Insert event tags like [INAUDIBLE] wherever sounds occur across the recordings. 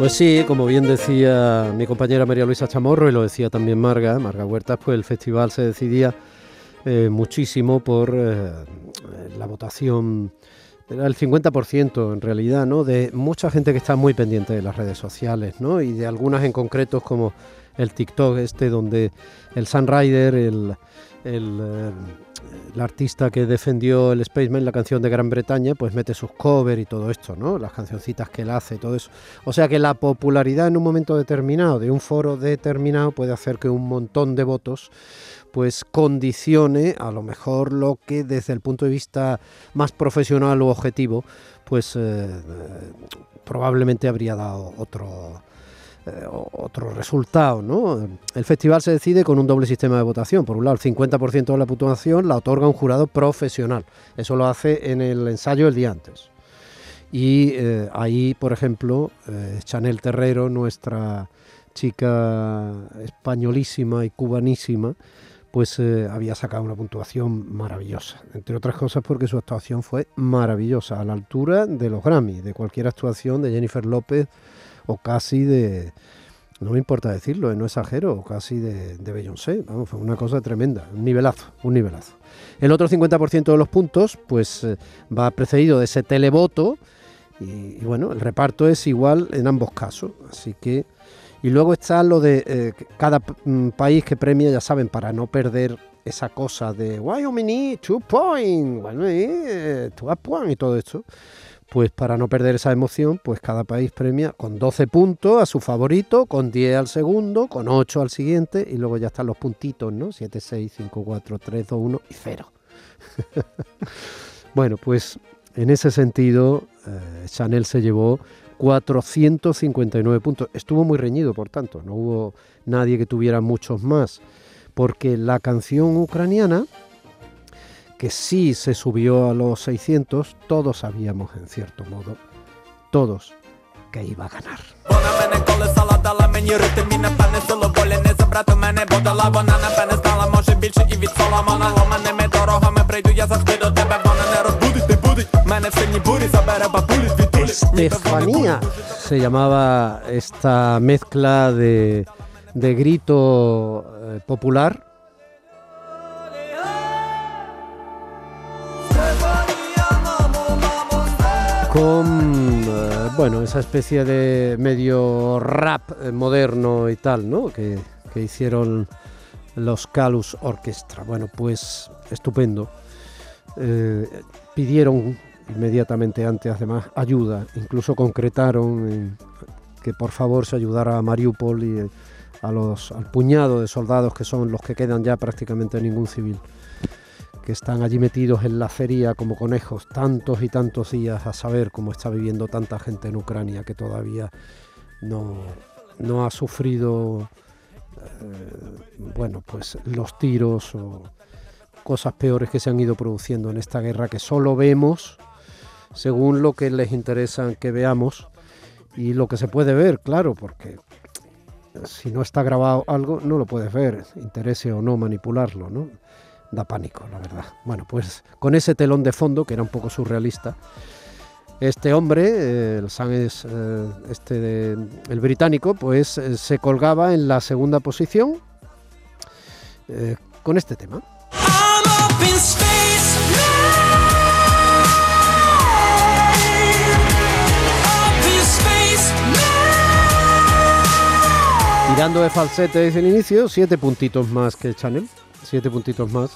Pues sí, como bien decía mi compañera María Luisa Chamorro y lo decía también Marga, Marga Huertas, pues el festival se decidía eh, muchísimo por eh, la votación, era el 50% en realidad, ¿no? De mucha gente que está muy pendiente de las redes sociales, ¿no? Y de algunas en concretos como el TikTok este donde el Sunrider, el, el eh, el artista que defendió el Spaceman, la canción de Gran Bretaña, pues mete sus covers y todo esto, ¿no? Las cancioncitas que él hace, todo eso. O sea que la popularidad en un momento determinado, de un foro determinado, puede hacer que un montón de votos pues condicione a lo mejor lo que desde el punto de vista más profesional o objetivo, pues eh, probablemente habría dado otro, eh, otro resultado. ¿no? El festival se decide con un doble sistema de votación. Por un lado, el 50% de la puntuación la otorga un jurado profesional. Eso lo hace en el ensayo el día antes. Y eh, ahí, por ejemplo, eh, Chanel Terrero, nuestra chica españolísima y cubanísima, pues había sacado una puntuación maravillosa, entre otras cosas porque su actuación fue maravillosa, a la altura de los Grammy, de cualquier actuación de Jennifer López o casi de, no me importa decirlo, eh, no exagero, casi de, de Beyoncé, vamos, fue una cosa tremenda, un nivelazo, un nivelazo. El otro 50% de los puntos, pues eh, va precedido de ese televoto, y, bueno, el reparto es igual en ambos casos, así que... Y luego está lo de eh, cada mm, país que premia, ya saben, para no perder esa cosa de Wyoming, two points, two points y todo esto pues para no perder esa emoción, pues cada país premia con 12 puntos a su favorito, con 10 al segundo, con 8 al siguiente y luego ya están los puntitos, ¿no? 7, 6, 5, 4, 3, 2, 1 y 0. [LAUGHS] bueno, pues en ese sentido, eh, Chanel se llevó 459 puntos. Estuvo muy reñido, por tanto, no hubo nadie que tuviera muchos más, porque la canción ucraniana que sí se subió a los 600, todos sabíamos en cierto modo, todos, que iba a ganar. Estefanía se llamaba esta mezcla de, de grito eh, popular con eh, bueno esa especie de medio rap eh, moderno y tal, ¿no? Que, hicieron los Calus Orchestra. Bueno, pues estupendo. Eh, pidieron inmediatamente antes, además, ayuda. Incluso concretaron que por favor se ayudara a Mariupol y a los, al puñado de soldados que son los que quedan ya prácticamente ningún civil que están allí metidos en la feria como conejos tantos y tantos días a saber cómo está viviendo tanta gente en Ucrania que todavía no, no ha sufrido eh, bueno pues los tiros o cosas peores que se han ido produciendo en esta guerra que solo vemos según lo que les interesa que veamos y lo que se puede ver, claro, porque si no está grabado algo no lo puedes ver, interese o no manipularlo, ¿no? Da pánico, la verdad. Bueno, pues con ese telón de fondo, que era un poco surrealista, este hombre, el San es eh, este el británico, pues eh, se colgaba en la segunda posición eh, con este tema. Tirando de falsete desde el inicio, siete puntitos más que Chanel siete puntitos más.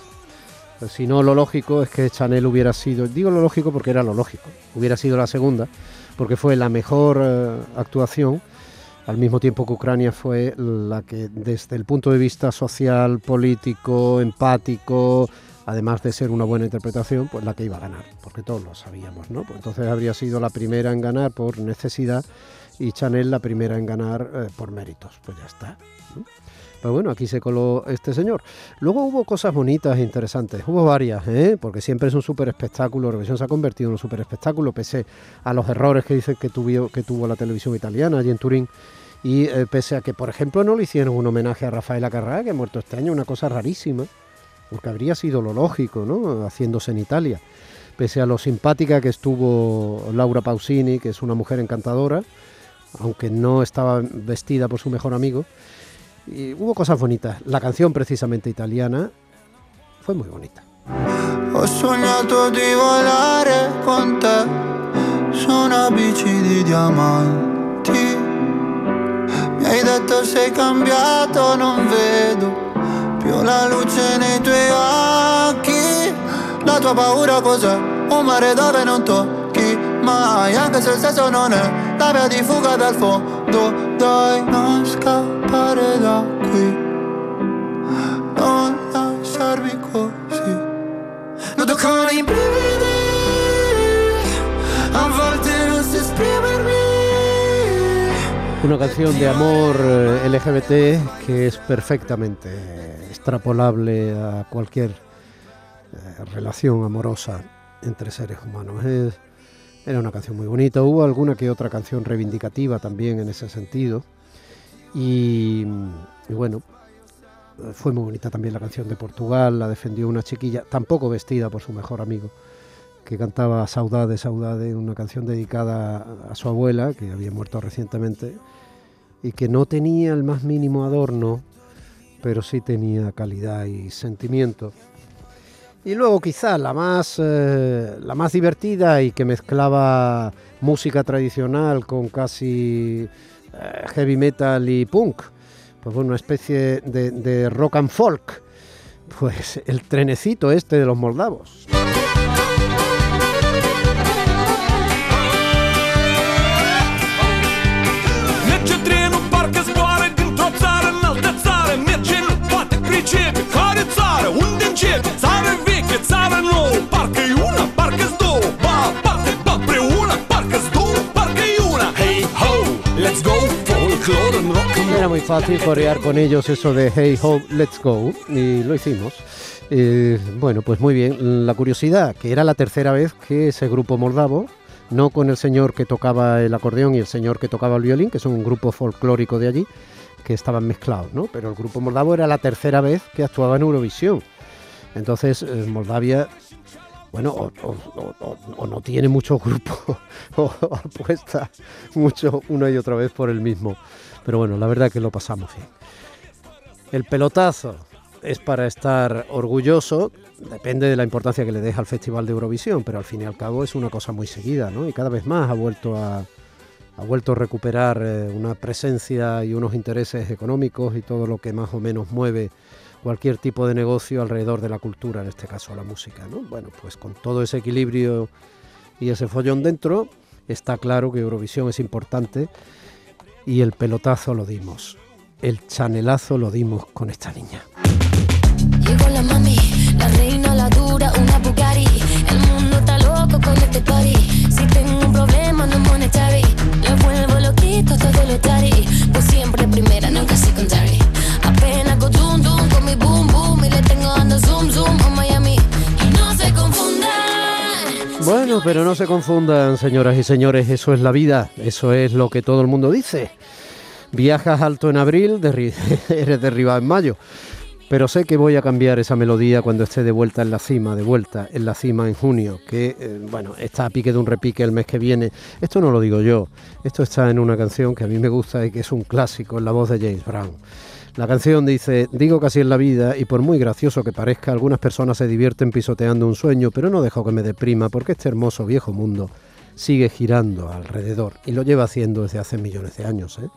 Pues si no, lo lógico es que Chanel hubiera sido, digo lo lógico porque era lo lógico, hubiera sido la segunda, porque fue la mejor eh, actuación, al mismo tiempo que Ucrania fue la que desde el punto de vista social, político, empático, además de ser una buena interpretación, pues la que iba a ganar, porque todos lo sabíamos, ¿no? Pues entonces habría sido la primera en ganar por necesidad y Chanel la primera en ganar eh, por méritos, pues ya está. Pues bueno, aquí se coló este señor. Luego hubo cosas bonitas e interesantes, hubo varias, ¿eh? porque siempre es un súper espectáculo, Revisión se ha convertido en un súper espectáculo, pese a los errores que dicen que, tuvo, que tuvo la televisión italiana allí en Turín. Y eh, pese a que, por ejemplo, no le hicieron un homenaje a Rafael Acarrá, que ha muerto este año, una cosa rarísima, porque habría sido lo lógico, ¿no? Haciéndose en Italia. Pese a lo simpática que estuvo Laura Pausini, que es una mujer encantadora, aunque no estaba vestida por su mejor amigo. Y hubo cosas bonitas. La canción precisamente italiana fue muy bonita. Ho sognato di volare con te su una bici di diamanti. Mi hai detto sei cambiato, non vedo più la luce nei tuoi occhi. La tua paura cos'è? Un mare dove non tocchi mai, anche se il senso non è la via di fuga dal fondo. Una canción de amor eh, LGBT que es perfectamente extrapolable a cualquier eh, relación amorosa entre seres humanos. Era una canción muy bonita. Hubo alguna que otra canción reivindicativa también en ese sentido. Y, bueno, fue muy bonita también la canción de Portugal. La defendió una chiquilla, tampoco vestida por su mejor amigo, que cantaba Saudade, Saudade, una canción dedicada a su abuela, que había muerto recientemente, y que no tenía el más mínimo adorno, pero sí tenía calidad y sentimiento. Y luego quizá la más, eh, la más divertida y que mezclaba música tradicional con casi eh, heavy metal y punk, pues una especie de, de rock and folk, pues el trenecito este de los moldavos. Era muy fácil corear con ellos eso de Hey Ho, let's go, y lo hicimos. Eh, bueno, pues muy bien. La curiosidad, que era la tercera vez que ese grupo moldavo, no con el señor que tocaba el acordeón y el señor que tocaba el violín, que son un grupo folclórico de allí, que estaban mezclados, ¿no? Pero el grupo moldavo era la tercera vez que actuaba en Eurovisión. Entonces, eh, Moldavia, bueno, o, no tiene muchos grupos, [LAUGHS] o apuesta mucho una y otra vez por el mismo. Pero bueno, la verdad que lo pasamos bien. El pelotazo es para estar orgulloso, depende de la importancia que le deja al Festival de Eurovisión, pero al fin y al cabo es una cosa muy seguida, ¿no? Y cada vez más ha vuelto a, ha vuelto a recuperar eh, una presencia y unos intereses económicos y todo lo que más o menos mueve cualquier tipo de negocio alrededor de la cultura, en este caso la música, ¿no? Bueno, pues con todo ese equilibrio y ese follón dentro, está claro que Eurovisión es importante y el pelotazo lo dimos. El chanelazo lo dimos con esta niña. Pero no se confundan, señoras y señores, eso es la vida, eso es lo que todo el mundo dice. Viajas alto en abril, [LAUGHS] eres derribado en mayo. Pero sé que voy a cambiar esa melodía cuando esté de vuelta en la cima, de vuelta en la cima en junio, que, eh, bueno, está a pique de un repique el mes que viene. Esto no lo digo yo, esto está en una canción que a mí me gusta y que es un clásico en la voz de James Brown. La canción dice, digo así es la vida y por muy gracioso que parezca, algunas personas se divierten pisoteando un sueño, pero no dejo que me deprima porque este hermoso viejo mundo sigue girando alrededor y lo lleva haciendo desde hace millones de años. ¿eh?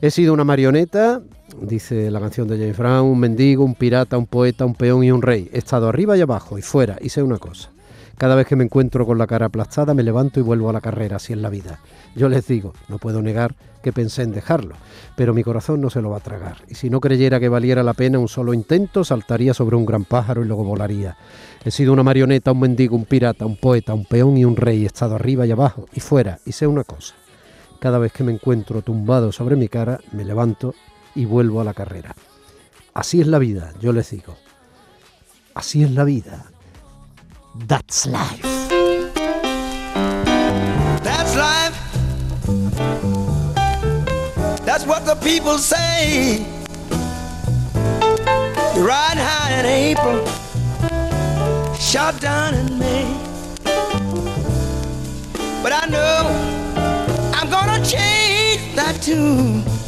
He sido una marioneta, dice la canción de James Brown, un mendigo, un pirata, un poeta, un peón y un rey. He estado arriba y abajo y fuera y sé una cosa. Cada vez que me encuentro con la cara aplastada me levanto y vuelvo a la carrera, así es la vida. Yo les digo, no puedo negar que pensé en dejarlo, pero mi corazón no se lo va a tragar. Y si no creyera que valiera la pena un solo intento, saltaría sobre un gran pájaro y luego volaría. He sido una marioneta, un mendigo, un pirata, un poeta, un peón y un rey. He estado arriba y abajo y fuera y sé una cosa. Cada vez que me encuentro tumbado sobre mi cara, me levanto y vuelvo a la carrera. Así es la vida, yo les digo. Así es la vida. That's life. That's life. That's what the people say. Ride high in April, shot down in May. But I know I'm gonna change that. When